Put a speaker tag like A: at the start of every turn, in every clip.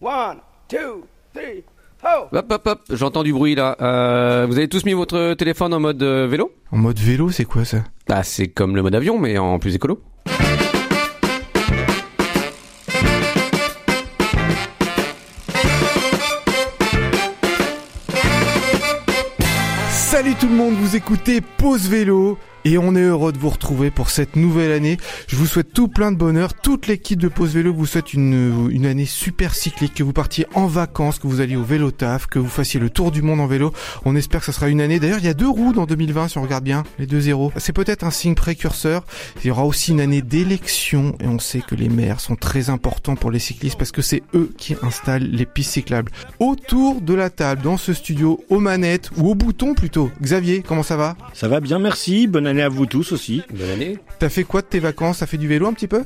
A: One, two, three, ho!
B: Hop, hop, hop, j'entends du bruit là. Euh, vous avez tous mis votre téléphone en mode euh, vélo?
C: En mode vélo, c'est quoi ça?
B: Bah, c'est comme le mode avion, mais en plus écolo.
C: Tout le monde, vous écoutez Pause Vélo et on est heureux de vous retrouver pour cette nouvelle année. Je vous souhaite tout plein de bonheur. Toute l'équipe de Pause Vélo vous souhaite une, une année super cyclique, que vous partiez en vacances, que vous alliez au vélo taf, que vous fassiez le tour du monde en vélo. On espère que ça sera une année. D'ailleurs, il y a deux roues dans 2020 si on regarde bien, les deux zéros. C'est peut-être un signe précurseur. Il y aura aussi une année d'élection et on sait que les maires sont très importants pour les cyclistes parce que c'est eux qui installent les pistes cyclables. Autour de la table, dans ce studio, aux manettes ou au bouton plutôt. Comment ça va?
D: Ça va bien, merci. Bonne année à vous tous aussi.
B: Bonne année.
C: T'as fait quoi de tes vacances? T'as fait du vélo un petit peu?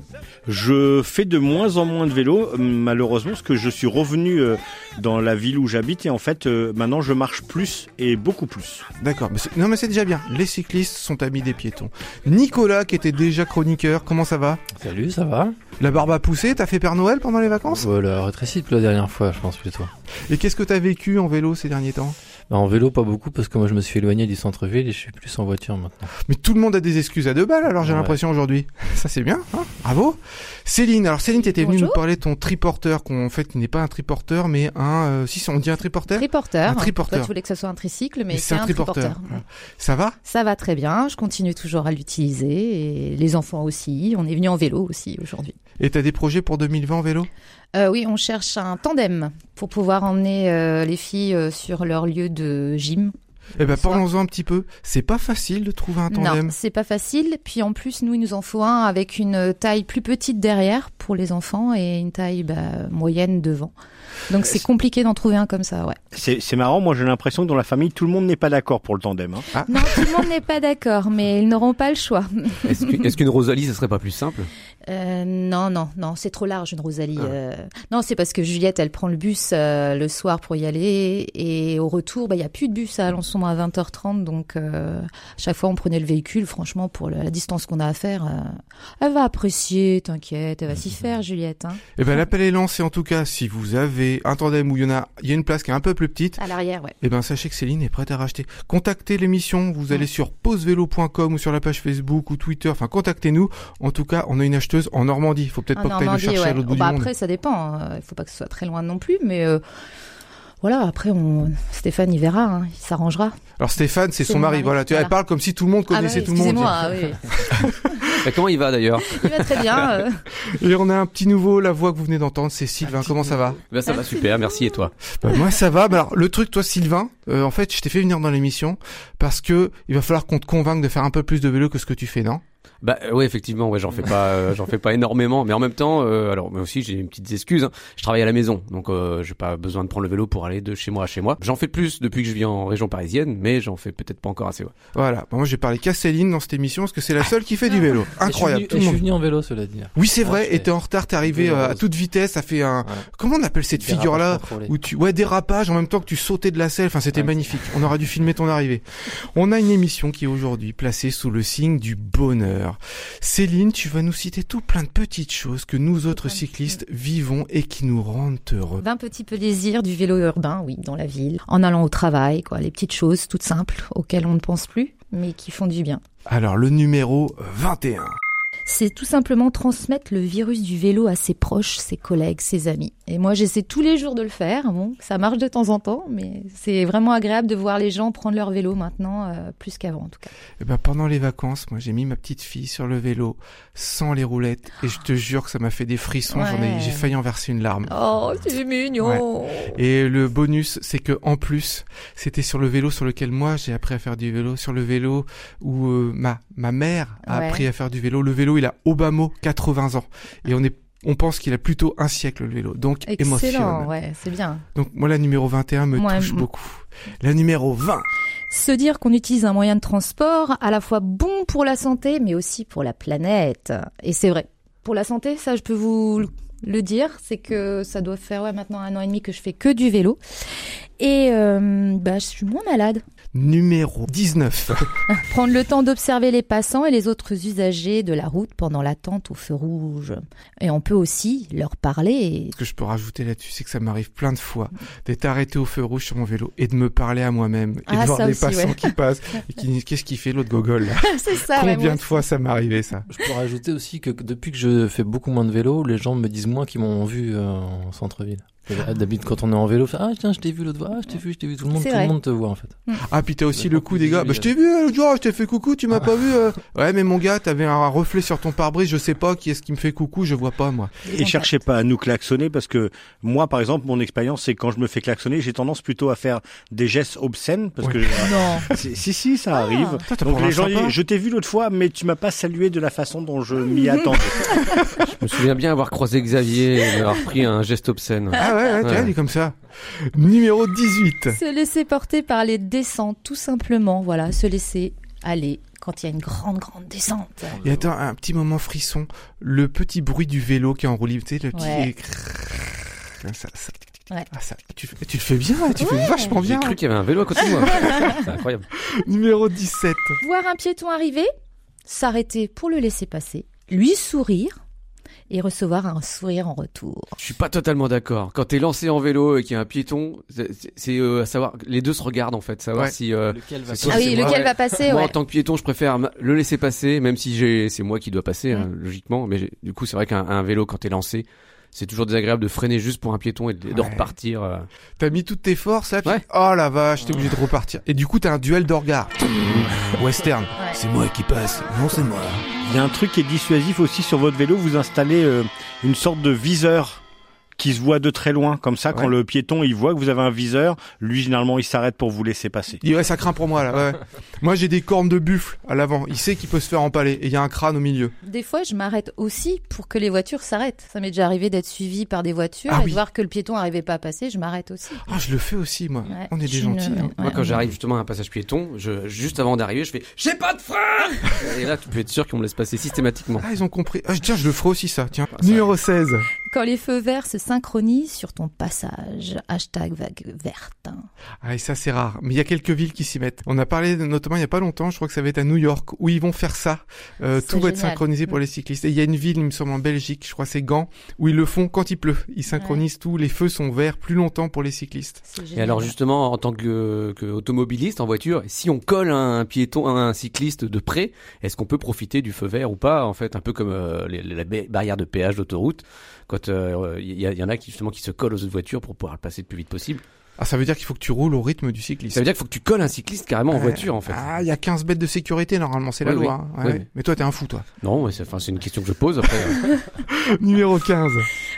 D: Je fais de moins en moins de vélo, euh, malheureusement, parce que je suis revenu euh, dans la ville où j'habite et en fait, euh, maintenant, je marche plus et beaucoup plus.
C: D'accord. mais c'est- Non mais c'est déjà bien. Les cyclistes sont amis des piétons. Nicolas, qui était déjà chroniqueur, comment ça va?
E: Salut, ça va?
C: La barbe a poussé T'as fait Père Noël pendant les vacances?
E: Voilà, rétréci depuis la dernière fois, je pense plutôt.
C: Et qu'est-ce que t'as vécu en vélo ces derniers temps?
E: En vélo, pas beaucoup, parce que moi je me suis éloigné du centre-ville et je suis plus en voiture maintenant.
C: Mais tout le monde a des excuses à deux balles alors j'ai
E: Ouais.
C: l'impression aujourd'hui. Ça c'est bien, hein bravo. Céline, alors Céline t'étais venue nous parler de ton triporteur, qu'on en fait qui n'est pas un triporteur mais un... euh, si on dit un triporteur?
F: Triporteur.
C: Un triporteur.
F: Toi, tu voulais que ce soit un tricycle, mais,
C: Mais
F: c'est un triporteur.
C: Voilà. Ça va?
F: Ça va très bien. Je continue toujours à l'utiliser et les enfants aussi. On est venu en vélo aussi aujourd'hui.
C: Et t'as des projets pour 2020 en vélo?
F: Euh, oui, on cherche un tandem pour pouvoir emmener euh, les filles euh, sur leur lieu de gym.
C: Eh ben parlons-en un petit peu. C'est pas facile de trouver un
F: Non,
C: tandem.
F: c'est pas facile. Puis en plus, nous, il nous en faut un avec une taille plus petite derrière pour les enfants et une taille bah, moyenne devant. Donc c'est compliqué d'en trouver un comme ça, ouais.
D: C'est c'est marrant, moi j'ai l'impression que dans la famille, tout le monde n'est pas d'accord pour le tandem. hein.
F: Non, tout le monde n'est pas d'accord, mais ils n'auront pas le choix.
B: Est-ce qu'une Rosalie, ça serait pas plus simple?
F: Euh, non, non, non, c'est trop large une Rosalie.
B: Ah.
F: euh. Non, c'est parce que Juliette, elle prend le bus euh, le soir pour y aller et au retour, bah, il y a plus de bus à Alençon à 20h30, donc chaque fois on prenait le véhicule. Franchement, pour la, distance qu'on a à faire, elle va apprécier, t'inquiète, elle va s'y faire, Juliette. Hein.
C: Eh ben l'appel est lancé en tout cas. Si vous avez un tandem où il y en a, il y a une place qui est un peu plus petite.
F: À l'arrière, ouais.
C: Eh ben sachez que Céline est prête à racheter. Contactez l'émission, vous allez sur pausevélo.com ou sur la page Facebook ou Twitter, enfin contactez-nous. En tout cas, on a une acheteuse en Normandie. Faut peut-être pas que t'ailles le chercher à l'autre bout
F: Oh, bah,
C: du monde.
F: après, ça dépend. hein. Il faut pas que ce soit très loin non plus, mais euh, voilà. Après, on... Stéphane, il verra, hein. il s'arrangera.
C: Alors Stéphane, c'est son mari.
F: mari,
C: Voilà, tu elle
F: voilà.
C: parle comme si tout le monde connaissait
F: ah, bah,
C: tout le monde.
F: excusez-moi, ah oui.
B: Bah, Comment il va d'ailleurs?
F: Il va très bien. euh.
C: Et on a un petit nouveau, la voix que vous venez d'entendre, c'est Sylvain. Comment ça va?
B: Bah, Ça va super, merci et toi?
C: Moi, ça va. Alors, le truc, toi, Sylvain, euh, en fait, je t'ai fait venir dans l'émission parce que il va falloir qu'on te convainque de faire un peu plus de vélo que ce que tu fais, non?
B: Bah ouais effectivement ouais j'en fais pas euh, j'en fais pas énormément mais en même temps euh, alors moi aussi j'ai une petite excuse hein. je travaille à la maison donc euh, j'ai pas besoin de prendre le vélo pour aller de chez moi à chez moi j'en fais plus depuis que je vis en région parisienne mais j'en fais peut-être pas encore assez ouais.
C: Voilà. Bah, moi, j'ai parlé qu'à Céline dans cette émission parce que c'est la seule qui fait du vélo. Incroyable.
E: Et je suis venu, et je suis venu en vélo, cela dit.
C: Oui, c'est
E: Ah,
C: vrai.
E: je
C: Et t'es en retard. T'es arrivé
E: Vélo
C: euh, à toute vitesse. Ça fait un.
E: Ouais.
C: Comment on appelle cette figure-là
E: contrôlé.
C: où tu ouais dérapage en même temps que tu sautais de la selle. Enfin, c'était
E: Ouais.
C: magnifique. On aura dû filmer ton arrivée. On a une émission qui est aujourd'hui placée sous le signe du bonheur. Céline, tu vas nous citer tout plein de petites choses que nous autres cyclistes vivons et qui nous rendent heureux.
F: 20 petits plaisirs du vélo urbain, oui, dans la ville, en allant au travail, quoi, les petites choses toutes simples auxquelles on ne pense plus, mais qui font du bien.
C: Alors le numéro 21.
F: C'est tout simplement transmettre le virus du vélo à ses proches, ses collègues, ses amis. Et moi, j'essaie tous les jours de le faire. Bon, ça marche de temps en temps, mais c'est vraiment agréable de voir les gens prendre leur vélo maintenant, euh, plus qu'avant en tout cas.
C: Eh ben pendant les vacances, moi j'ai mis ma petite fille sur le vélo sans les roulettes et je te jure que ça m'a fait des frissons.
F: Ouais.
C: j'ai failli en verser une larme.
F: Oh, c'est mignon
C: Et le bonus, c'est que en plus, c'était sur le vélo sur lequel moi j'ai appris à faire du vélo, sur le vélo où euh, ma ma mère a
F: Ouais.
C: appris à faire du vélo. Le vélo, il a mot 80 ans et on est on pense qu'il a plutôt un siècle le vélo. Donc.
F: Excellent, ouais, c'est bien.
C: Donc moi la numéro 21 me touche beaucoup. La numéro 20.
F: Se dire qu'on utilise un moyen de transport à la fois bon pour la santé, mais aussi pour la planète. Et c'est vrai. Pour la santé, ça, je peux vous le dire, c'est que ça doit faire ouais, maintenant un an et demi que je fais que du vélo. Et euh, bah, je suis moins malade.
C: Numéro 19.
F: Prendre le temps d'observer les passants et les autres usagers de la route pendant l'attente au feu rouge. Et on peut aussi leur parler.
C: Ce que je peux rajouter là-dessus, c'est que ça m'arrive plein de fois d'être arrêté au feu rouge sur mon vélo et de me parler à moi-même et
F: Ah,
C: de voir des
F: aussi,
C: passants
F: ouais.
C: qui passent et qui disent qu'est-ce qu'il fait l'autre gogol là
F: c'est ça,
C: Combien de fois ça m'est arrivé ça
E: Je peux rajouter aussi que depuis que je fais beaucoup moins de vélo, les gens me disent moins qu'ils m'ont vu euh, en centre-ville. Et D'habitude, quand on est en vélo, je fais, ah tiens, je t'ai vu l'autre fois, ah je t'ai vu, je t'ai vu. Tout le monde, tout le monde te voit en fait.
C: Ah puis t'as aussi le coup des gars. Bah je t'ai vu euh, l'autre jour, je t'ai fait coucou, tu m'as pas vu. euh. Ouais mais mon gars, t'avais un reflet sur ton pare-brise, je sais pas qui est-ce qui me fait coucou, je vois pas moi.
D: Et cherchez pas à nous klaxonner parce que moi, par exemple, mon expérience, c'est que quand je me fais klaxonner, j'ai tendance plôt à faire des gestes obscènes parce
C: Ouais.
D: que
F: Non.
D: Si si ça arrive.
C: Toi, t'as
D: Donc les gens
C: sympa.
D: disent, je t'ai vu l'autre fois, mais tu m'as pas salué de la façon dont je m'y attendais.
B: Je me souviens bien avoir croisé Xavier et avoir pris un geste obscène.
C: Ah ouais, ouais, tu vois,
B: Ouais.
C: il est comme ça. Numéro 18.
F: Se laisser porter par les descentes, tout simplement. Voilà, se laisser aller quand il y a une grande, grande descente.
C: Et attends, un petit moment frisson, le petit bruit du vélo qui est en roue libre, tu sais, le petit...
F: Ouais.
C: Ça, ça-
F: Ouais.
C: Ah, ça- tu, le fais bien, tu fais vachement
B: J'ai
C: bien.
B: cru qu'il y avait un vélo à côté de moi. C'est incroyable.
C: Numéro 17.
F: Voir un piéton arriver, s'arrêter pour le laisser passer, lui sourire et recevoir un sourire en retour.
B: Je suis pas totalement d'accord. Quand t'es lancé en vélo et qu'il y a un piéton, c'est- euh, à savoir, les deux se regardent en fait, savoir
C: Ouais.
B: si. euh,
E: Lequel va
B: soit
F: Ah oui,
B: moi,
F: lequel
B: ouais.
F: va passer,
B: moi, en tant que piéton, je préfère le laisser passer, même si j'ai, c'est moi qui dois passer, hein, logiquement. Mais du coup, c'est vrai qu'un un vélo, quand t'es lancé, c'est toujours désagréable de freiner juste pour un piéton et de, repartir. euh.
C: T'as mis toutes tes forces là, puis
B: Ouais.
C: oh la vache, t'es obligé de repartir. Et du coup, t'as un duel de regard. Western.
F: Ouais.
C: C'est moi qui passe. Non, c'est moi.
D: Il y a un truc qui est dissuasif aussi sur votre vélo, vous installez euh, une sorte de viseur qui se voit de très loin, comme ça, quand le piéton il voit que vous avez un viseur, lui généralement il s'arrête pour vous laisser passer.
C: Il ouais, ça craint pour moi là. Ouais. moi, j'ai des cornes de buffle à l'avant. Il sait qu'il peut se faire empaler et il y a un crâne au milieu.
F: Des fois, je m'arrête aussi pour que les voitures s'arrêtent. Ça m'est déjà arrivé d'être suivi par des voitures
C: Ah
F: et
C: oui.
F: de voir que le piéton n'arrivait pas à passer, je m'arrête aussi.
C: Ah, je le fais aussi moi.
F: Ouais.
C: On est des
F: une-
C: gentils. hein.
B: Moi, quand j'arrive justement à un passage piéton, je, juste avant d'arriver, je fais j'ai pas de frein. et là, tu peux être sûr qu'on me laisse passer systématiquement.
C: Ah, ils ont compris. Ah, tiens, je le ferai aussi ça. Tiens.
B: Ah, ça-
C: Numéro 16.
F: Quand les feux verts se synchronisent sur ton passage, hashtag vague verte.
C: Ah, et ça, c'est rare. Mais il y a quelques villes qui s'y mettent. On a parlé notamment il y a pas longtemps, je crois que ça va être à New York, où ils vont faire ça. Euh, tout va être synchronisé pour
F: Mm.
C: les cyclistes. Et il y a une ville, il me semble, en Belgique, je crois que c'est Gand, où ils le font quand il pleut. Ils synchronisent tout. Les feux sont verts plus longtemps pour les cyclistes.
B: Et alors justement, en tant que, que automobiliste en voiture, si on colle un piéton, un cycliste de près, est-ce qu'on peut profiter du feu vert ou pas? En fait, un peu comme euh, les, les- la ba- barrière de péage d'autoroute, quand euh, il y, a- y en a qui justement qui se collent aux autres voitures pour pouvoir le passer le plus vite possible.
C: Ah, ça veut dire qu'il faut que tu roules au rythme du cycliste.
B: Ça veut dire qu'il faut que tu colles un cycliste carrément en voiture en fait.
C: Ah, il y a 15 mètres de sécurité normalement, c'est la
B: Oui,
C: loi. hein. Ouais. Mais toi, t'es un fou, toi.
B: Non, mais c'est enfin, c'est une question que je pose après.
C: Numéro 15.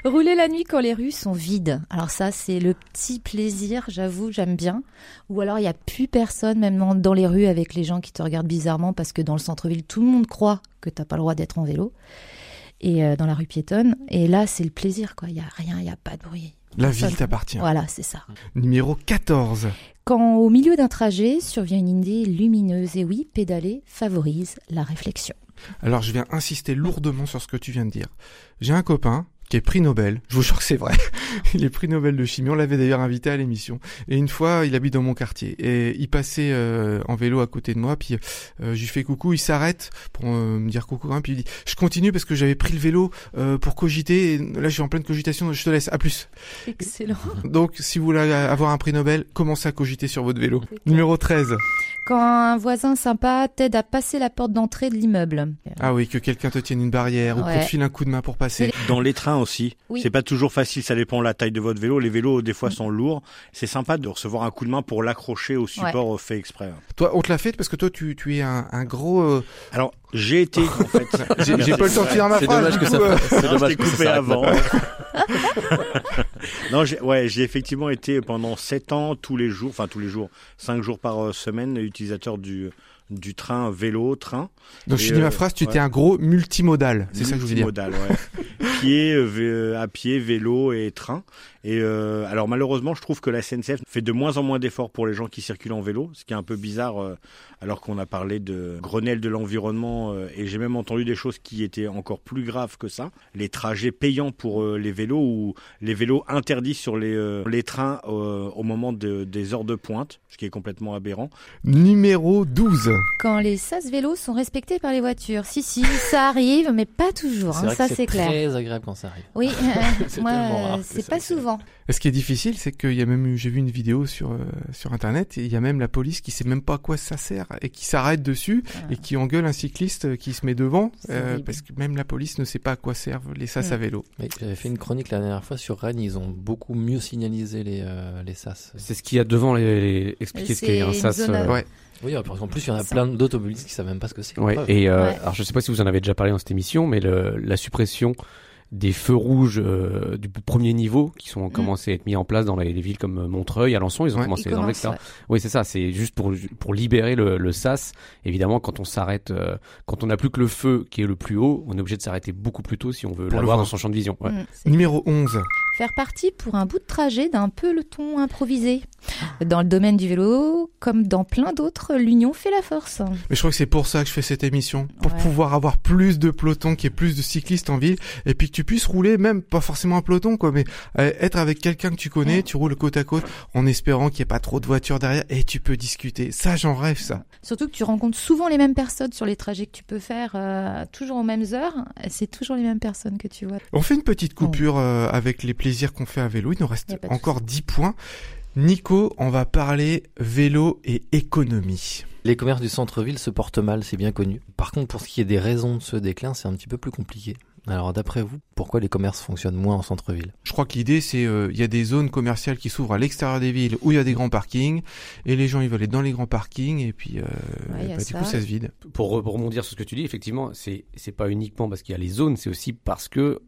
F: Rouler la nuit quand les rues sont vides. Alors ça, c'est le petit plaisir, j'avoue, j'aime bien. Ou alors il y a plus personne, même dans- dans les rues, avec les gens qui te regardent bizarrement parce que dans le centre-ville, tout le monde croit que t'as pas le droit d'être en vélo. Et euh, dans la rue piétonne. Et là, c'est le plaisir, quoi. Il y a rien, il y a pas de bruit.
C: La
F: Personne.
C: ville t'appartient.
F: Voilà, c'est ça.
C: Numéro 14.
F: Quand au milieu d'un trajet survient une idée lumineuse, et oui, pédaler favorise la réflexion.
C: Alors, je viens insister lourdement sur ce que tu viens de dire. J'ai un copain qui est prix Nobel. Je vous jure que c'est vrai. Il est prix Nobel de chimie. On l'avait d'ailleurs invité à l'émission. Et une fois, il habite dans mon quartier. Et il passait euh, en vélo à côté de moi. Puis euh, je lui fais coucou. Il s'arrête pour euh, me dire coucou. hein, puis il dit, je continue parce que j'avais pris le vélo euh, pour cogiter. Et là, je suis en pleine cogitation. Je te laisse. À plus.
F: Excellent.
C: Donc, si vous voulez avoir un prix Nobel, commencez à cogiter sur votre vélo. Numéro 13.
F: Quand un voisin sympa t'aide à passer la porte d'entrée de l'immeuble.
C: Ah oui, que quelqu'un te tienne une barrière ou qu'on te file un coup de main pour passer.
D: Dans les trains aussi,
F: Oui.
D: c'est pas toujours facile, ça dépend de la taille de votre vélo. Les vélos des fois sont lourds. C'est sympa de recevoir un coup de main pour l'accrocher au support fait exprès.
C: Toi, on te l'a fait parce que toi, tu, tu es un, un gros. euh,
D: Alors j'ai été en fait.
C: J'ai pas le temps de finir ma
B: C'est
C: phrase.
B: dommage que ça
C: euh,
B: c'est dommage
D: t'ai
B: que ça
D: coupé
B: s'arrête
D: avant. non, j'ai, ouais, j'ai effectivement été pendant sept ans tous les jours, enfin tous les jours, cinq jours par euh, semaine, utilisateur du du train vélo train.
C: Donc, je finis ma
D: euh,
C: phrase, tu
D: ouais.
C: étais un gros multimodal. C'est ça que je voulais dire.
D: Multimodal, ouais. est euh, vé- à pied, vélo et train. Et euh, alors malheureusement, je trouve que la SNCF fait de moins en moins d'efforts pour les gens qui circulent en vélo, ce qui est un peu bizarre, euh, alors qu'on a parlé de Grenelle de l'environnement, euh, et j'ai même entendu des choses qui étaient encore plus graves que ça. Les trajets payants pour euh, les vélos ou les vélos interdits sur les, euh, les trains euh, au moment de- des heures de pointe, ce qui est complètement aberrant.
C: Numéro 12.
F: Quand les sas vélos sont respectés par les voitures. Si, si, ça arrive, mais pas toujours.
E: C'est
F: hein,
E: vrai
F: ça, c'est clair.
E: très agréable quand ça arrive.
F: Oui, euh,
E: C'est
F: moi,
E: tellement rare que
F: c'est pas
E: arrive.
C: Ce qui est difficile, c'est qu'il y a même eu, j'ai vu une vidéo sur, euh, sur internet, et il y a même la police qui sait même pas à quoi ça sert, et qui s'arrête dessus,
F: Ah.
C: et qui engueule un cycliste qui se met devant, euh, parce que même la police ne sait pas à quoi servent les sas
F: Mm.
C: à vélo.
E: Oui, J'avais fait une chronique la dernière fois sur Rennes, ils ont beaucoup mieux signalisé les, euh, les sas.
B: C'est ce qu'il y a devant les, les- expliquer ce qu'est un sas.
F: zone à-
B: euh,
C: Ouais.
E: Oui, en plus, il y en a plein d'automobilistes qui savent même pas ce que c'est.
B: Ouais,
E: Preuve.
B: et euh,
F: Ouais.
B: alors je sais pas si vous en avez déjà parlé dans cette émission, mais le, la suppression des feux rouges euh, du premier niveau qui sont commencé à être mis en place dans les, les villes comme Montreuil, Alençon, ils ont
C: Ouais.
B: commencé
F: Ils
B: à les enlever, etc. Oui, c'est ça, c'est juste pour pour libérer le, le sas. Évidemment, quand on s'arrête, euh, quand on n'a plus que le feu qui est le plus haut, on est obligé de s'arrêter beaucoup plus tôt si on veut l'avoir
C: voir.
B: dans son champ de vision. Ouais.
F: Mm,
C: Numéro 11.
F: Faire partie pour un bout de trajet d'un peloton improvisé. Dans le domaine du vélo, comme dans plein d'autres, l'union fait la force.
C: Mais je crois que c'est pour ça que je fais cette émission. Pour
F: Ouais.
C: pouvoir avoir plus de pelotons, qu'il y ait plus de cyclistes en ville, et puis que tu puisses rouler, même pas forcément un peloton, quoi, mais euh, être avec quelqu'un que tu connais,
F: Ouais.
C: tu roules côte à côte, en espérant qu'il n'y ait pas trop de voitures derrière, et tu peux discuter. Ça, j'en rêve, ça.
F: Surtout que tu rencontres souvent les mêmes personnes sur les trajets que tu peux faire, euh, toujours aux mêmes heures. C'est toujours les mêmes personnes que tu vois.
C: On fait une petite coupure euh, avec les plaisirs qu'on fait à vélo. Il nous reste encore 10 points. Nico, on va parler vélo et économie.
E: Les commerces du centre-ville se portent mal, c'est bien connu. Par contre, pour ce qui est des raisons de ce déclin, c'est un petit peu plus compliqué. Alors, d'après vous, pourquoi les commerces fonctionnent moins en centre-ville?
C: Je crois que l'idée, c'est euh, il y a des zones commerciales qui s'ouvrent à l'extérieur des villes où il y a des grands parkings, et les gens ils veulent aller dans les grands parkings, et puis euh,
F: Ouais,
C: bah, du
F: ça.
C: coup ça se vide.
B: Pour, re- pour rebondir sur ce que tu dis, effectivement, c'est c'est pas uniquement parce qu'il y a les zones, c'est aussi parce que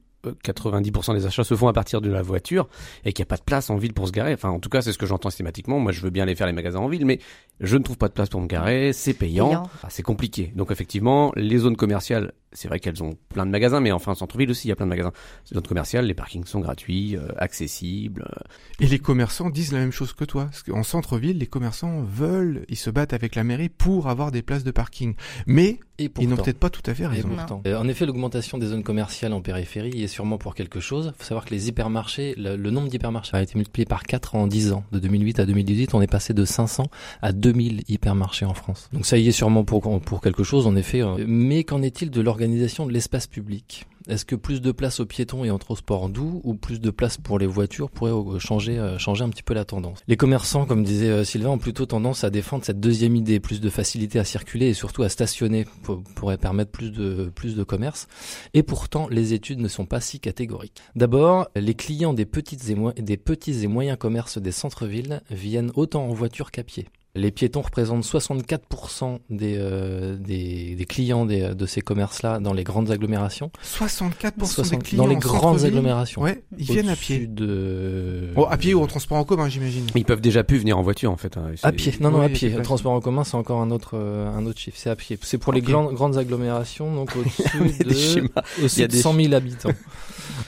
B: 90% des achats se font à partir de la voiture et qu'il n'y a pas de place en ville pour se garer. Enfin, en tout cas, c'est ce que j'entends systématiquement. Moi, je veux bien aller faire les magasins en ville, mais je ne trouve pas de place pour me garer. C'est payant.
F: Payant.
B: Enfin, c'est compliqué. Donc, effectivement, les zones commerciales, c'est vrai qu'elles ont plein de magasins, mais enfin, en centre-ville aussi, il y a plein de magasins. Les zones commerciales, les parkings sont gratuits, euh, accessibles. euh,
C: Et les commerçants disent la même chose que toi. Parce qu'en centre-ville, les commerçants veulent, ils se battent avec la mairie pour avoir des places de parking. Mais
E: Et
C: ils n'ont
E: pourtant-
C: peut-être pas tout à fait raison.
E: pourtant. Euh, en effet, l'augmentation des zones commerciales en périphérie est sûrement pour quelque chose. Il faut savoir que les hypermarchés, le, le nombre d'hypermarchés a été multiplié par 4 en 10 ans. De 2008 à 2018, on est passé de 500 à 2000 hypermarchés en France. Donc ça y est sûrement pour, pour quelque chose, en effet. euh. Mais qu'en est-il de l'organisation de l'espace public? Est-ce que plus de place aux piétons et en transport doux ou plus de place pour les voitures pourrait euh, changer, euh, changer un petit peu la tendance? Les commerçants, comme disait euh, Sylvain, ont plutôt tendance à défendre cette deuxième idée, plus de facilité à circuler et surtout à stationner pour- pourrait permettre plus de, plus de commerce. Et pourtant, les études ne sont pas si catégoriques. D'abord, les clients des, des petits et moyens commerces des centres-villes viennent autant en voiture qu'à pied. Les piétons représentent 64% des, euh, des, des clients des- de ces commerces-là dans les grandes agglomérations.
C: 64% des
E: 60
C: clients
E: dans les
C: en
E: grandes agglomérations.
C: Ouais, ils viennent à
E: Au-dessus
C: pied.
E: De...
C: Bon, à pied ou en transport en commun, j'imagine.
B: Ils peuvent déjà plus venir en voiture, en fait. hein.
E: À pied, non, non,
C: Oui,
E: à pied. transport en commun, c'est encore un autre, euh, un autre chiffre. C'est à pied. C'est pour les grandes, grandes agglomérations, donc au-dessus
B: des
E: de,
B: schémas.
E: au-dessus
B: Il y a
E: de
B: des
E: 100 000 habitants.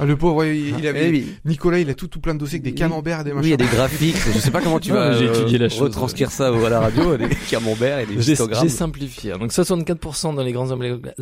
C: Ah, le pauvre, ouais, il il avait,
B: Eh oui.
C: Nicolas, il a tout, tout plein de dossiers avec des
B: Oui.
C: camemberts et des
B: Oui,
C: machins.
B: il y a des graphiques. Je sais pas comment tu
E: Non,
B: vas euh,
E: étudié la chose.
B: retranscrire ça à la radio, des camemberts et
E: J'ai
B: histogrammes.
E: j'ai simplifié. Donc 64% dans les grandes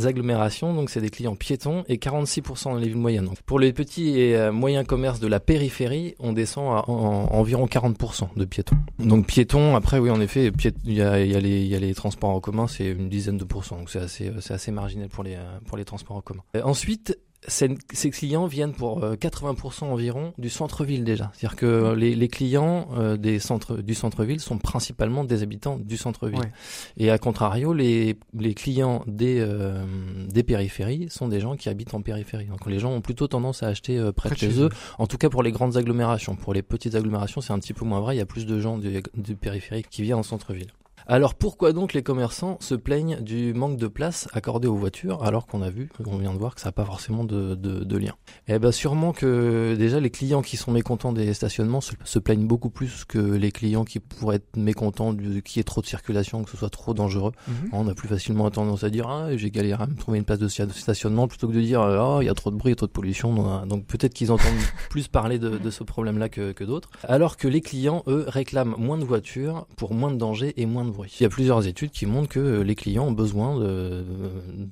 E: agglomérations, donc c'est des clients piétons, et 46% dans les villes moyennes. Pour les petits et euh, moyens commerces de la périphérie, on descend à en- en- environ 40% de piétons. Donc piétons, après oui en effet, il y a, y, les- il y a les transports en commun, c'est une dizaine de pourcents, donc c'est assez, euh, assez marginal pour les, euh, pour les transports en commun. Euh, ensuite, ces ces clients viennent pour euh, 80% environ du centre-ville déjà. C'est-à-dire que les, les clients euh, des centres, du centre-ville sont principalement des habitants du centre-ville.
C: Ouais.
E: Et à contrario, les, les clients des, euh, des périphéries sont des gens qui habitent en périphérie. Donc les gens ont plutôt tendance à acheter euh, près, de chez, eux, en tout cas pour les grandes agglomérations. Pour les petites agglomérations, c'est un petit peu moins vrai, il y a plus de gens du, du périphérique qui viennent en centre-ville. Alors pourquoi donc les commerçants se plaignent du manque de place accordée aux voitures alors qu'on a vu, on vient de voir que ça n'a pas forcément de, de, de lien? Eh bien sûrement que déjà les clients qui sont mécontents des stationnements se, se plaignent beaucoup plus que les clients qui pourraient être mécontents du qu'il y ait trop de circulation, que ce soit trop dangereux.
C: Mhm.
E: On a plus facilement tendance à dire ah j'ai galéré à me trouver une place de sta- stationnement plutôt que de dire ah il y a trop de bruit, il y a trop de pollution. Donc, peut-être qu'ils entendent plus parler de, de ce problème-là que, que d'autres. Alors que les clients eux réclament moins de voitures pour moins de danger et moins de bruit. Il y a plusieurs études qui montrent que euh, les clients ont besoin de,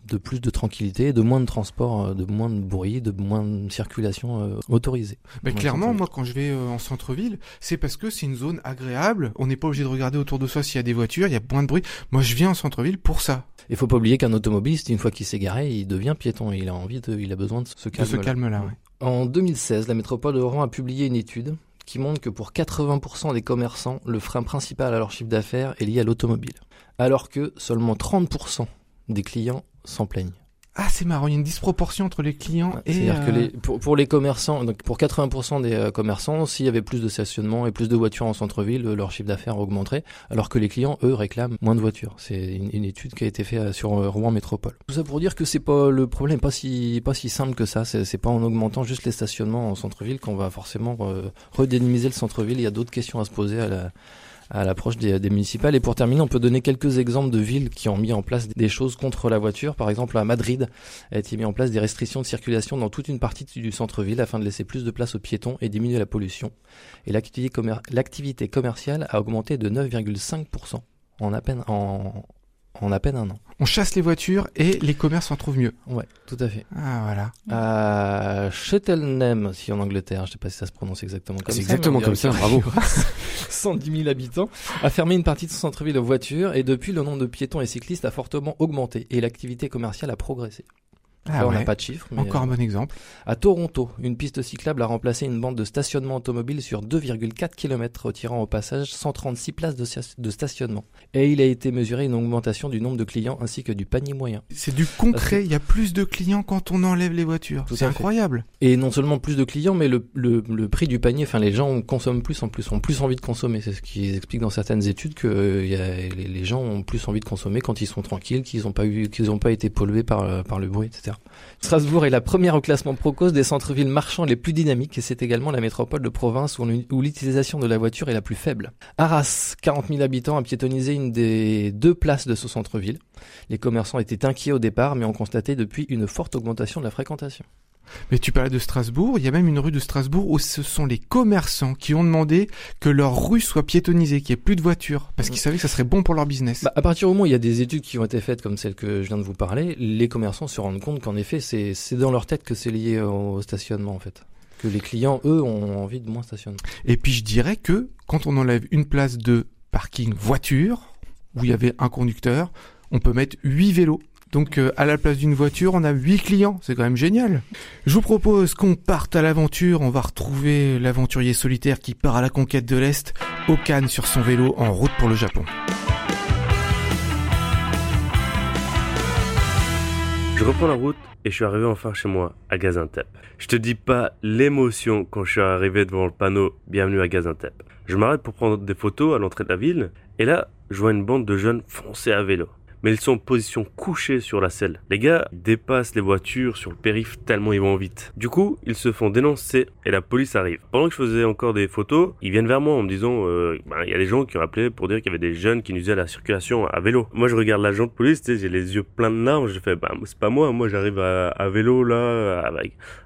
E: de plus de tranquillité, de moins de transport, euh, de moins de bruit, de moins de circulation euh, autorisée.
C: Mais clairement, moi, quand je vais euh, en centre-ville, c'est parce que c'est une zone agréable. On n'est pas obligé de regarder autour de soi s'il y a des voitures, il y a moins de bruit. Moi, je viens en centre-ville pour ça,
E: Il faut pas oublier qu'un automobiliste, une fois qu'il s'est garé, il devient piéton. Il a envie de, il a besoin de ce
C: de
E: calme.
C: ce calme-là. ouais.
E: En 2016, la métropole de Rouen a publié une étude qui montre que pour 80% des commerçants, le frein principal à leur chiffre d'affaires est lié à l'automobile. Alors que seulement 30% des clients s'en plaignent.
C: Ah, c'est marrant, il y a une disproportion entre les clients et...
E: C'est-à-dire que
C: euh,
E: les, pour, pour les commerçants, donc pour 80% des euh, commerçants, s'il y avait plus de stationnement et plus de voitures en centre-ville, euh, leur chiffre d'affaires augmenterait, alors que les clients, eux, réclament moins de voitures. C'est une, une étude qui a été faite sur euh, Rouen Métropole. Tout ça pour dire que c'est pas le problème, pas si pas si simple que ça. C'est c'est pas en augmentant juste les stationnements en centre-ville qu'on va forcément euh, redynamiser le centre-ville. Il y a d'autres questions à se poser à la à l'approche des, municipales. Et pour terminer, on peut donner quelques exemples de villes qui ont mis en place des choses contre la voiture. Par exemple, à Madrid, a été mis en place des restrictions de circulation dans toute une partie du centre-ville afin de laisser plus de place aux piétons et diminuer la pollution. Et l'activité commerciale a augmenté de 9,5% en à peine en, en à peine un an.
C: On chasse les voitures et les commerces en trouvent mieux.
E: Ouais, tout à fait.
C: Ah, voilà.
E: À Cheltenham, si en Angleterre, je sais pas si ça se prononce exactement comme ça.
B: C'est exactement comme ça, bravo.
E: aura 110 000 habitants, a fermé une partie de son centre-ville aux voitures et depuis le nombre de piétons et cyclistes a fortement augmenté et l'activité commerciale a progressé.
C: Ah,
E: Là, on n'a
C: ouais.
E: pas de chiffres. Mais
C: Encore
E: euh,
C: un bon exemple.
E: À Toronto, une piste cyclable a remplacé une bande de stationnement automobile sur 2,4 km, retirant au passage 136 places de, sta- de stationnement. Et il a été mesuré une augmentation du nombre de clients ainsi que du panier moyen.
C: C'est du concret, il y a plus de clients quand on enlève les voitures. C'est incroyable.
E: Et non seulement plus de clients, mais le, le, le prix du panier, enfin les gens consomment plus en plus, ont plus envie de consommer. C'est ce qui explique dans certaines études que euh, il y a, les, les gens ont plus envie de consommer quand ils sont tranquilles, qu'ils n'ont pas eu, qu'ils n'ont pas été pollués par, euh, par le bruit, etc. Strasbourg est la première au classement Procos des centres-villes marchands les plus dynamiques et c'est également la métropole de province où, l'u- où l'utilisation de la voiture est la plus faible. Arras, 40 000 habitants, a piétonnisé une des deux places de ce centre-ville. Les commerçants étaient inquiets au départ, mais ont constaté depuis une forte augmentation de la fréquentation.
C: Mais tu parlais de Strasbourg, il y a même une rue de Strasbourg où ce sont les commerçants qui ont demandé que leur rue soit piétonnisée, qu'il n'y ait plus de voitures, parce qu'ils savaient que ça serait bon pour leur business.
E: Bah, à partir du moment où il y a des études qui ont été faites comme celle que je viens de vous parler, les commerçants se rendent compte qu'en effet, c'est c'est dans leur tête que c'est lié au stationnement en fait. Que les clients, eux, ont envie de moins stationner.
C: Et puis je dirais que quand on enlève une place de parking voiture, où il y avait un conducteur, on peut mettre 8 vélos. Donc euh, à la place d'une voiture, on a 8 clients, c'est quand même génial. Je vous propose qu'on parte à l'aventure, on va retrouver l'aventurier solitaire qui part à la conquête de l'Est, au Cannes sur son vélo en route pour le Japon.
G: Je reprends la route et je suis arrivé enfin chez moi, à Gaziantep. Je te dis pas l'émotion quand je suis arrivé devant le panneau Bienvenue à Gaziantep. Je m'arrête pour prendre des photos à l'entrée de la ville et là, je vois une bande de jeunes foncer à vélo. Mais ils sont en position couchée sur la selle. Les gars dépassent les voitures sur le périph tellement ils vont vite. Du coup, ils se font dénoncer et la police arrive. Pendant que je faisais encore des photos, ils viennent vers moi en me disant euh, ben, il y a des gens qui ont appelé pour dire qu'il y avait des jeunes qui nuisaient à la circulation à vélo. Moi, je regarde l'agent de police, j'ai les yeux pleins de larmes. Je fais ben, c'est pas moi, moi j'arrive à, vélo là,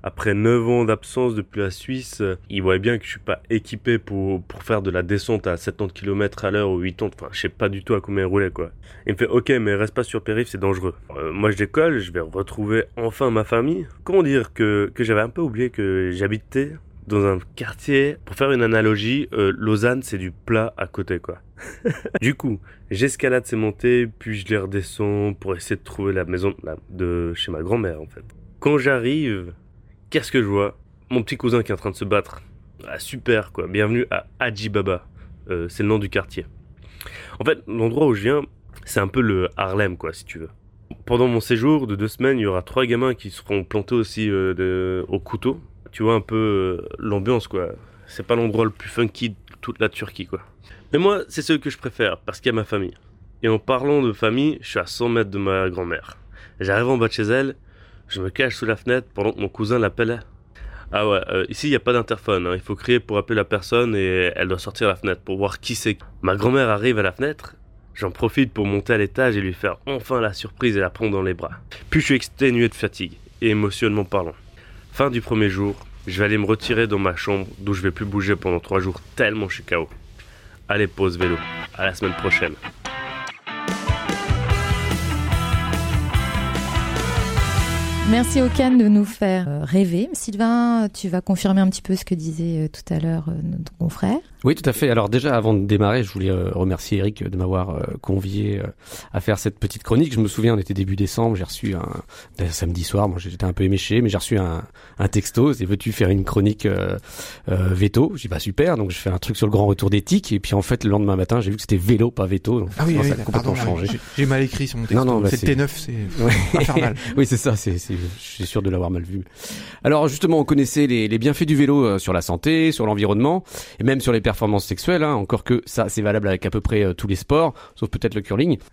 G: après 9 ans d'absence depuis la Suisse. Ils voient bien que je suis pas équipé pour, pour faire de la descente à 70 km à l'heure ou 80. Enfin, je sais pas du tout à combien rouler quoi. Il me fait ok mais reste pas sur périph c'est dangereux. Euh, moi je décolle, je vais retrouver enfin ma famille. Comment dire que, que j'avais un peu oublié que j'habitais dans un quartier, pour faire une analogie, euh, Lausanne c'est du plat à côté quoi. du coup, j'escalade ces montées, puis je les redescends pour essayer de trouver la maison de, la- de chez ma grand-mère en fait. Quand j'arrive, qu'est-ce que je vois? Mon petit cousin qui est en train de se battre. Ah super quoi, bienvenue à Hadjibaba. Euh, c'est le nom du quartier. En fait, l'endroit où je viens, c'est un peu le Harlem, quoi, si tu veux. Pendant mon séjour de deux semaines, il y aura trois gamins qui seront plantés aussi euh, au couteau. Tu vois un peu euh, l'ambiance, quoi. C'est pas l'endroit le plus funky de toute la Turquie, quoi. Mais moi, c'est ce que je préfère, parce qu'il y a ma famille. Et en parlant de famille, je suis à 100 mètres de ma grand-mère. J'arrive en bas de chez elle, je me cache sous la fenêtre pendant que mon cousin l'appelle. Ah ouais, euh, ici il n'y a pas d'interphone, hein. il faut crier pour appeler la personne et elle doit sortir la fenêtre pour voir qui c'est. Ma grand-mère arrive à la fenêtre, j'en profite pour monter à l'étage et lui faire enfin la surprise et la prendre dans les bras. Puis je suis exténué de fatigue et émotionnellement parlant. Fin du premier jour, je vais aller me retirer dans ma chambre d'où je vais plus bouger pendant trois jours tellement je suis KO. Allez, pause vélo. À la semaine prochaine.
F: Merci Okan de nous faire euh, rêver. Sylvain, tu vas confirmer un petit peu ce que disait euh, tout à l'heure euh, notre confrère.
B: Oui, tout à fait. Alors déjà, avant de démarrer, je voulais euh, remercier Eric de m'avoir euh, convié euh, à faire cette petite chronique. Je me souviens, on était début décembre, j'ai reçu un, un samedi soir, moi j'étais un peu éméché, mais j'ai reçu un, un texto, c'est veux-tu faire une chronique euh, euh, veto? J'ai dit bah super, donc je fais un truc sur le grand retour d'éthique, et puis en fait le lendemain matin, j'ai vu que c'était vélo, pas veto, donc
C: Ah oui, oui,
B: ça a complètement
C: pardon,
B: changé.
C: j'ai- mal écrit sur mon texte.
B: Non, non, bah,
C: c'est
B: c'est-
C: T9, c'est infernal.
B: oui, c'est ça, c'est, je suis sûr de l'avoir mal vu. Alors justement, on connaissait les, les bienfaits du vélo sur la santé, sur l'environnement, et même sur les performances sexuelles, hein, encore que ça, c'est valable avec à peu près euh, tous les sports, sauf peut-être le curling.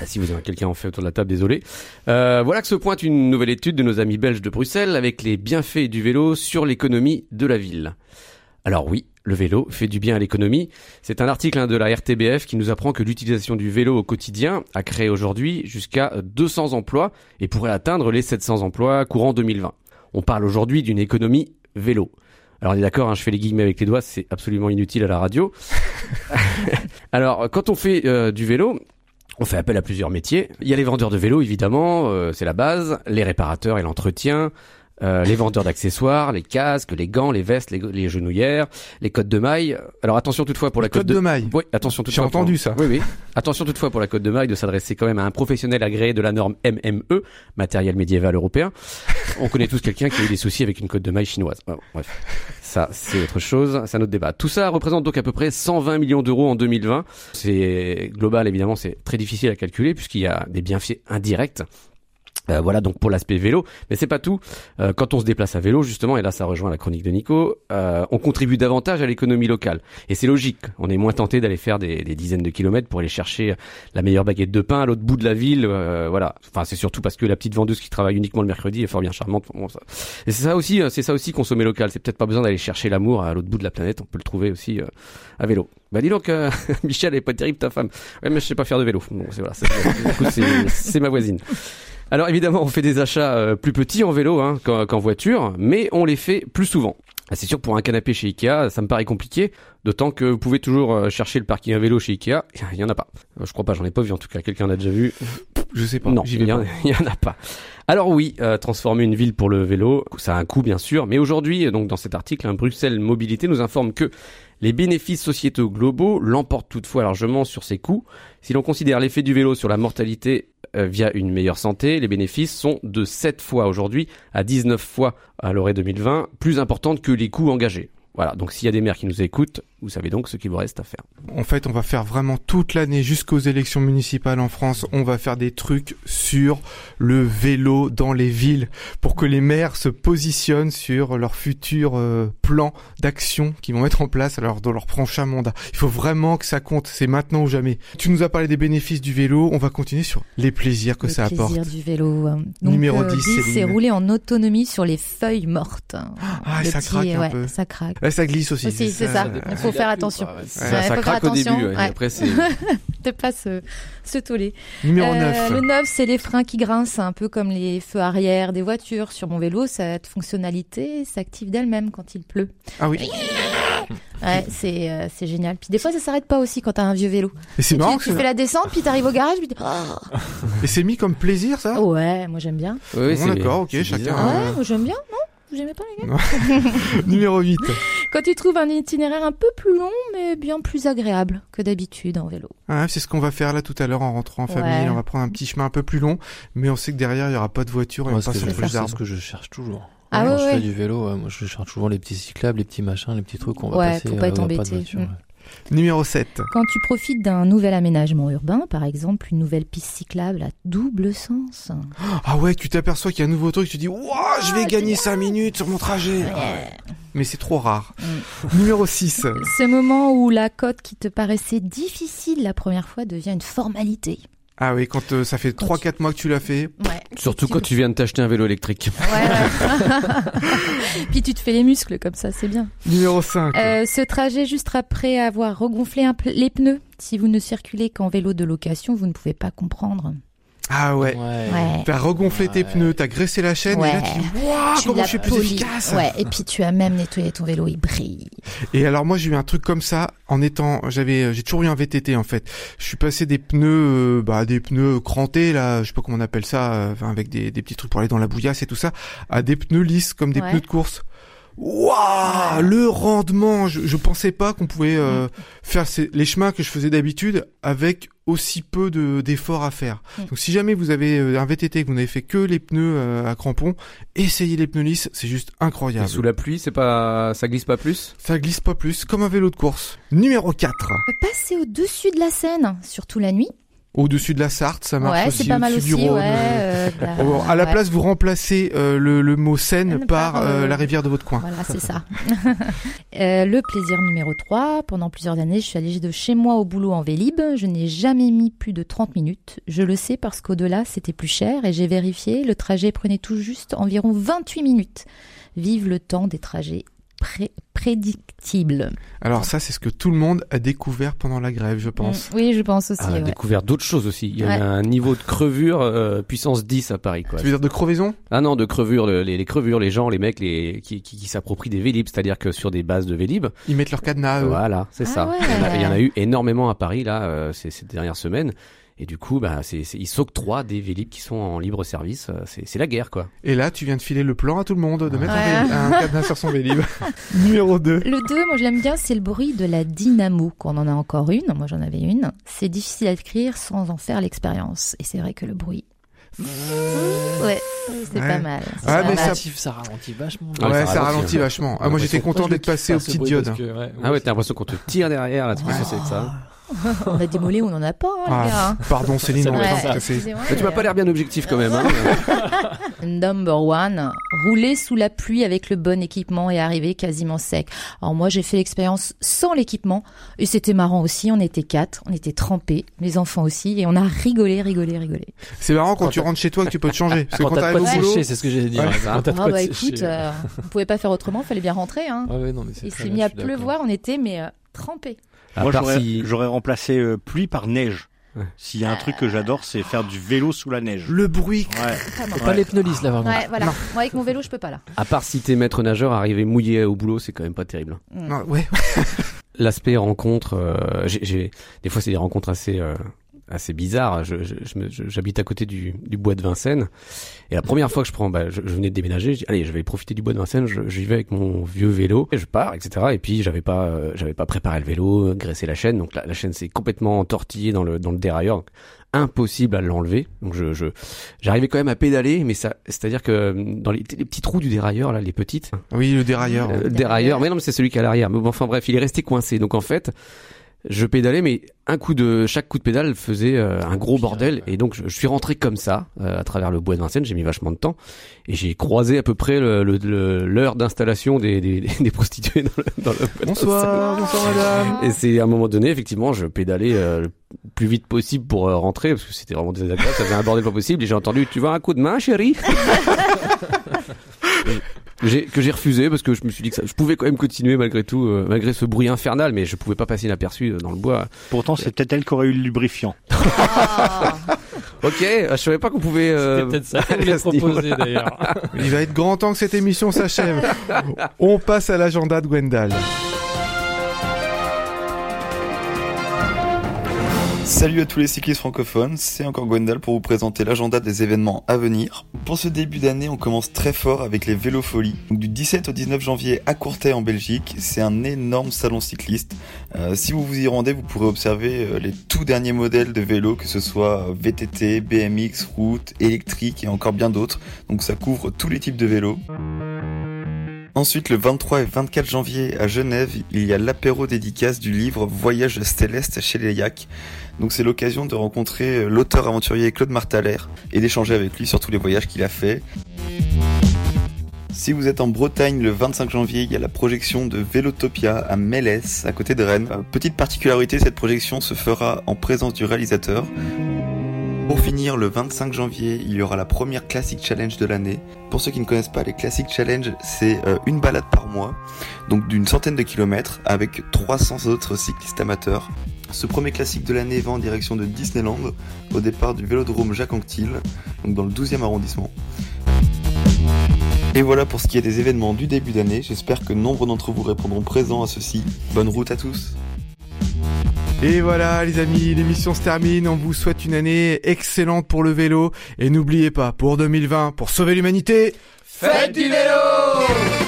B: Ah, si vous avez quelqu'un en fait autour de la table, désolé. Euh, voilà que se pointe une nouvelle étude de nos amis belges de Bruxelles avec les bienfaits du vélo sur l'économie de la ville. Alors oui, le vélo fait du bien à l'économie. C'est un article hein, de la RTBF qui nous apprend que l'utilisation du vélo au quotidien a créé aujourd'hui jusqu'à 200 emplois et pourrait atteindre les 700 emplois courant 2020. On parle aujourd'hui d'une économie vélo. Alors on est d'accord, hein, je fais les guillemets avec les doigts, c'est absolument inutile à la radio. Alors quand on fait euh, du vélo, on fait appel à plusieurs métiers. Il y a les vendeurs de vélos, évidemment, euh, c'est la base, les réparateurs et l'entretien, euh, les vendeurs d'accessoires, les casques, les gants, les vestes, les, les genouillères, les cotes de maille. Alors attention toutefois pour la
C: Code
B: cote de...
C: de maille.
B: Oui, attention toutefois.
C: J'ai entendu
B: pour-
C: ça.
B: Oui, oui. Attention toutefois pour la cote de maille de s'adresser quand même à un professionnel agréé de la norme MME, matériel médiéval européen. On connaît tous quelqu'un qui a eu des soucis avec une cote de maille chinoise. Bon, bref, ça c'est autre chose, c'est un autre débat. Tout ça représente donc à peu près 120 millions d'euros en 2020. C'est global évidemment, c'est très difficile à calculer puisqu'il y a des bienfaits indirects. Euh, voilà donc pour l'aspect vélo, mais c'est pas tout. Euh, quand on se déplace à vélo justement, et là ça rejoint la chronique de Nico, euh, on contribue davantage à l'économie locale. Et c'est logique. On est moins tenté d'aller faire des, des dizaines de kilomètres pour aller chercher la meilleure baguette de pain à l'autre bout de la ville. euh, voilà. Enfin c'est surtout parce que la petite vendeuse qui travaille uniquement le mercredi est fort bien charmante. Bon, ça- Et c'est ça aussi, euh, c'est ça aussi consommer local. C'est peut-être pas besoin d'aller chercher l'amour à l'autre bout de la planète. On peut le trouver aussi euh, à vélo. Bah dis donc, euh, Michel, elle est pas terrible ta femme. Ouais mais je sais pas faire de vélo. Bon c'est voilà. c'est- ma voisine. Alors évidemment, on fait des achats euh, plus petits en vélo hein, qu'en qu'en voiture, mais on les fait plus souvent. Ah, C'est sûr, pour un canapé chez Ikea, ça me paraît compliqué, d'autant que vous pouvez toujours euh, chercher le parking à vélo chez Ikea. Il y en a pas. Euh, Je crois pas, j'en ai pas vu en tout cas. Quelqu'un l'a déjà vu
C: Je sais pas.
B: Non, y, en, il y en a pas. Alors oui, euh, transformer une ville pour le vélo, ça a un coût bien sûr, mais aujourd'hui, donc dans cet article, hein, Bruxelles Mobilité nous informe que les bénéfices sociétaux globaux l'emportent toutefois largement sur ces coûts. Si l'on considère l'effet du vélo sur la mortalité euh, via une meilleure santé, les bénéfices sont de 7 fois aujourd'hui à 19 fois à l'orée 2020, plus importantes que les coûts engagés. Voilà, donc s'il y a des maires qui nous écoutent, vous savez donc ce qu'il vous reste à faire.
C: En fait, on va faire vraiment toute l'année jusqu'aux élections municipales en France. On va faire des trucs sur le vélo dans les villes pour que les maires se positionnent sur leur futur euh, plan d'action qu'ils vont mettre en place alors dans leur prochain mandat. Il faut vraiment que ça compte. C'est maintenant ou jamais. Tu nous as parlé des bénéfices du vélo. On va continuer sur les plaisirs que
F: le
C: ça
F: plaisir
C: apporte.
F: du vélo. hein. Donc,
C: Numéro
F: euh,
C: 10,
F: c'est rouler en autonomie sur les feuilles mortes.
C: Ah,
F: Le
C: ça
F: petit-
C: craque un
F: ouais,
C: peu.
F: Ça craque.
C: Ouais, ça glisse aussi.
F: Aussi, c'est ça. Il faut faire attention.
B: Ça,
F: Ouais,
B: ça
F: faut faire
B: craque au
F: attention,
B: début, ouais, et
F: ouais.
B: après c'est...
F: De pas se, se toller.
C: Numéro
F: Euh,
C: 9.
F: Le 9, c'est les freins qui grincent, un peu comme les feux arrière des voitures. Sur mon vélo, cette fonctionnalité s'active d'elle-même quand il pleut.
C: Ah oui.
F: Ouais, c'est euh, c'est génial. Puis des fois, ça s'arrête pas aussi quand t'as un vieux vélo.
C: Et c'est
F: Tu-
C: marrant.
F: tu,
C: que-
F: fais la descente, puis t'arrives au garage, puis tu- Oh,
C: Et c'est mis comme plaisir ça?
F: ouais, moi j'aime bien.
B: Oui,
C: Bon, d'accord, ok, chacun.
F: ouais, moi j'aime bien, non Vous aimez pas les gars
C: Numéro 8.
F: Quand tu trouves un itinéraire un peu plus long, mais bien plus agréable que d'habitude en vélo.
C: Ah, c'est ce qu'on va faire là tout à l'heure en rentrant en
F: Ouais.
C: famille. On va prendre un petit chemin un peu plus long, mais on sait que derrière il y aura pas de voiture et on passe sur
F: c'est
E: ce que je cherche toujours.
F: Ah
E: Quand
F: ouais,
E: je
F: ouais.
E: fais du vélo, ouais, moi je cherche toujours les petits cyclables, les petits machins, les petits trucs qu'on va
F: Ouais,
E: passer.
F: pour
E: euh,
F: pas être
E: de
F: embêté.
E: voiture,
F: Mm.
C: Numéro 7.
F: Quand tu profites d'un nouvel aménagement urbain, par exemple une nouvelle piste cyclable à double sens.
C: Ah ouais, tu t'aperçois qu'il y a un nouveau truc, tu te dis, waouh, je vais gagner 5 minutes sur mon trajet. Mais c'est trop rare. Numéro 6.
F: Ce moment où la cote qui te paraissait difficile la première fois devient une formalité.
C: Ah oui, quand euh, ça fait
F: Quand
C: 3-4 mois que tu l'as fait.
F: Ouais.
B: Surtout quand tu viens de t'acheter un vélo électrique.
F: Ouais. Puis tu te fais les muscles comme ça, c'est bien.
C: Numéro 5.
F: Euh, ce trajet juste après avoir regonflé un peu les pneus. Si vous ne circulez qu'en vélo de location, vous ne pouvez pas comprendre.
C: Ah ouais.
F: Ouais.
C: T'as regonflé tes
E: Ouais.
C: pneus, t'as graissé la chaîne et là
F: Ouais.
C: tu dis waouh
F: Tu
C: comment je suis plus
F: poli.
C: efficace.
F: Ouais, et puis tu as même nettoyé ton vélo, il brille.
C: Et alors moi j'ai eu un truc comme ça en étant j'avais j'ai toujours eu un VTT en fait. Je suis passé des pneus euh, bah des pneus crantés là, je sais pas comment on appelle ça euh, avec des, des petits trucs pour aller dans la bouillasse et tout ça à des pneus lisses comme des
F: Ouais.
C: pneus de course. Waouh, le rendement, je, je pensais pas qu'on pouvait euh, faire ces- les chemins que je faisais d'habitude avec aussi peu de d'efforts à faire.
F: Mm.
C: Donc si jamais vous avez euh, un VTT que vous n'avez fait que les pneus euh, à crampons, essayez les pneus lisses, c'est juste
B: Et
C: incroyable.
B: sous la pluie, c'est pas, ça glisse pas plus?
C: Ça glisse pas plus, comme un vélo de course. Numéro 4.
F: Passer au-dessus de la Seine, surtout la nuit.
C: Au-dessus de la Sarthe, ça marche
F: Ouais,
C: aussi.
F: c'est pas mal
C: au-dessus
F: aussi.
C: du
F: Ouais,
C: Rhône.
F: euh, bah,
C: Oh, à la
F: ouais.
C: place, vous remplacez euh, le, le mot Seine par,
F: par,
C: euh,
F: euh,
C: la rivière de votre coin.
F: Voilà, c'est ça. Euh, le plaisir numéro 3. Pendant plusieurs années, je suis allée de chez moi au boulot en Vélib. Je n'ai jamais mis plus de 30 minutes. Je le sais parce qu'au-delà, c'était plus cher et j'ai vérifié. Le trajet prenait tout juste environ 28 minutes. Vive le temps des trajets pré- prédictibles.
C: Alors ça, c'est ce que tout le monde a découvert pendant la grève, je pense.
F: Mm, Oui, je pense aussi.
B: Ah, on a
F: ouais.
B: découvert d'autres choses aussi. Il y a
F: Ouais.
B: un niveau de crevure euh, puissance 10 à Paris, quoi.
C: Tu veux dire de crevaison?
B: Ah non, de crevure, le- les, les crevures, les gens, les mecs, les qui, qui, qui s'approprient des vélib, c'est-à-dire que sur des bases de vélib,
C: Ils mettent leur cadenas. eux.
B: voilà, c'est
F: Ah
B: ça.
F: ouais.
B: Il, y en a, il y en a eu énormément à Paris là euh, ces, ces dernières semaines. Et du coup, bah, c'est, c'est- ils s'octroient des vélib qui sont en libre service. euh, C'est, c'est la guerre, quoi.
C: Et là, tu viens de filer le plan à tout le monde de mettre un, un cadenas sur son vélib. Numéro 2.
F: Le 2, moi je l'aime bien, c'est le bruit de la dynamo, qu'on en a encore une, moi j'en avais une. C'est difficile à écrire sans en faire l'expérience. Et c'est vrai que le bruit... Ouais, c'est
C: Ouais.
F: pas mal. c'est
C: Ah,
F: pas
C: mais
F: mal.
C: ça-
E: ça ralentit vachement.
B: Ah,
C: ouais,
B: ça
C: ça
B: ralentit, ouais.
C: vachement. Ah, moi, j'étais content d'être passé aux petites diodes.
B: Ah ouais, t'as l'impression qu'on te tire derrière là, tu que c'est ça.
F: On a des mollets ou on en a pas, hein,
C: Ah,
F: les gars.
C: Pardon, Céline, on
B: Mais tu m'as pas l'air bien objectif quand même. Hein.
F: Number one, rouler sous la pluie avec le bon équipement et arriver quasiment sec. Alors moi j'ai fait l'expérience sans l'équipement et c'était marrant aussi. On était quatre, on était trempés, mes enfants aussi, et on a rigolé, rigolé, rigolé.
C: C'est marrant quand tu rentres chez toi que tu peux te changer. Parce que
E: Quand
C: quand t'arrives au boulot,
E: sécher, c'est ce que j'allais dire.
C: Ouais,
E: Quand
F: Ah bah
E: te
F: écoute, euh, on pouvait pas faire autrement, fallait bien rentrer. Hein.
E: Ouais, ouais, non, mais c'est
F: Il s'est mis à pleuvoir, on était mais euh, trempés.
B: À
D: Moi, j'aurais,
B: si-
D: j'aurais remplacé euh, pluie par neige. S'il y a un truc que j'adore, c'est faire du vélo sous la neige.
C: le bruit.
D: Ouais.
E: Pas les pneus lisses là, vraiment.
F: Ouais, voilà. Moi avec mon vélo je peux pas là.
B: À part si t'es maître nageur, arriver mouillé au boulot, c'est quand même pas terrible.
C: Non, ouais.
B: L'aspect rencontre, euh, j'ai, j'ai- des fois c'est des rencontres assez euh, assez. Je, je- je je- j'habite à côté du, du bois de Vincennes et la première fois que je prends, bah, je, je venais de déménager, je dis allez, je vais profiter du bois de Vincennes. Je, j'y vais avec mon vieux vélo, et je pars, etc. Et puis j'avais pas euh, j'avais pas préparé le vélo, graissé la chaîne, donc la, la chaîne s'est complètement entortillée dans le dans le dérailleur. Donc, impossible à l'enlever. Donc je, je j'arrivais quand même à pédaler, mais ça, c'est-à-dire que euh, dans les, les petits trous du dérailleur là, les petites,
C: Oui, le dérailleur.
B: euh,
F: Ouais.
B: dérailleur. Mais non, mais c'est celui qui est à l'arrière. Mais bon, enfin bref, il est resté coincé. Donc en fait, je pédalais, mais un coup de chaque coup de pédale faisait euh, un gros bordel. Et donc je, je suis rentré comme ça euh, à travers le bois de Vincennes. J'ai mis vachement de temps et j'ai croisé à peu près le- le- le- l'heure d'installation des, des, des prostituées dans le, dans le bois de Vincennes.
C: Bonsoir, bonsoir madame.
B: Et c'est à un moment donné, effectivement, je pédalais euh, le plus vite possible pour euh, rentrer parce que c'était vraiment désagréable. Ça faisait un bordel pas possible. Et j'ai entendu, tu veux un coup de main, chérie? J'ai- que j'ai refusé parce que je me suis dit que ça, je pouvais quand même continuer malgré tout, euh, malgré ce bruit infernal, mais je pouvais pas passer inaperçu euh, dans le bois.
D: Pourtant, c'est peut-être elle qui aurait eu le lubrifiant.
F: Ah.
B: Ok, euh, je savais pas qu'on pouvait. euh,
E: C'était peut-être ça proposer d'ailleurs.
C: Il va être grand temps que cette émission s'achève. On passe à l'agenda de Gwendal.
H: Salut à tous les cyclistes francophones, c'est encore Gwendal pour vous présenter l'agenda des événements à venir. Pour ce début d'année, on commence très fort avec les Vélofolies. Donc, du 17 au 19 janvier à Courtrai en Belgique, c'est un énorme salon cycliste. Euh, si vous vous y rendez, vous pourrez observer euh, les tout derniers modèles de vélos, que ce soit euh, VTT, BMX, route, électrique et encore bien d'autres. Donc ça couvre tous les types de vélos. Ensuite, le 23 et 24 janvier à Genève, il y a l'apéro dédicace du livre Voyage céleste chez les Yacs. Donc c'est l'occasion de rencontrer l'auteur aventurier Claude Martaler et d'échanger avec lui sur tous les voyages qu'il a fait. Si vous êtes en Bretagne le 25 janvier, il y a la projection de Vélotopia à Mélès, à côté de Rennes. Euh, petite particularité, cette projection se fera en présence du réalisateur. Pour finir, le 25 janvier, il y aura la première Classic Challenge de l'année. Pour ceux qui ne connaissent pas, les Classic Challenge, c'est euh, une balade par mois, donc d'une centaine de kilomètres, avec 300 autres cyclistes amateurs. Ce premier classique de l'année va en direction de Disneyland, au départ du Vélodrome Jacques Anquetil, donc dans le 12e arrondissement. Et voilà pour ce qui est des événements du début d'année, j'espère que nombre d'entre vous répondront présents à ceci. Bonne route à tous.
C: Et voilà les amis, l'émission se termine, on vous souhaite une année excellente pour le vélo. Et n'oubliez pas, pour 2020, pour sauver l'humanité,
A: faites du vélo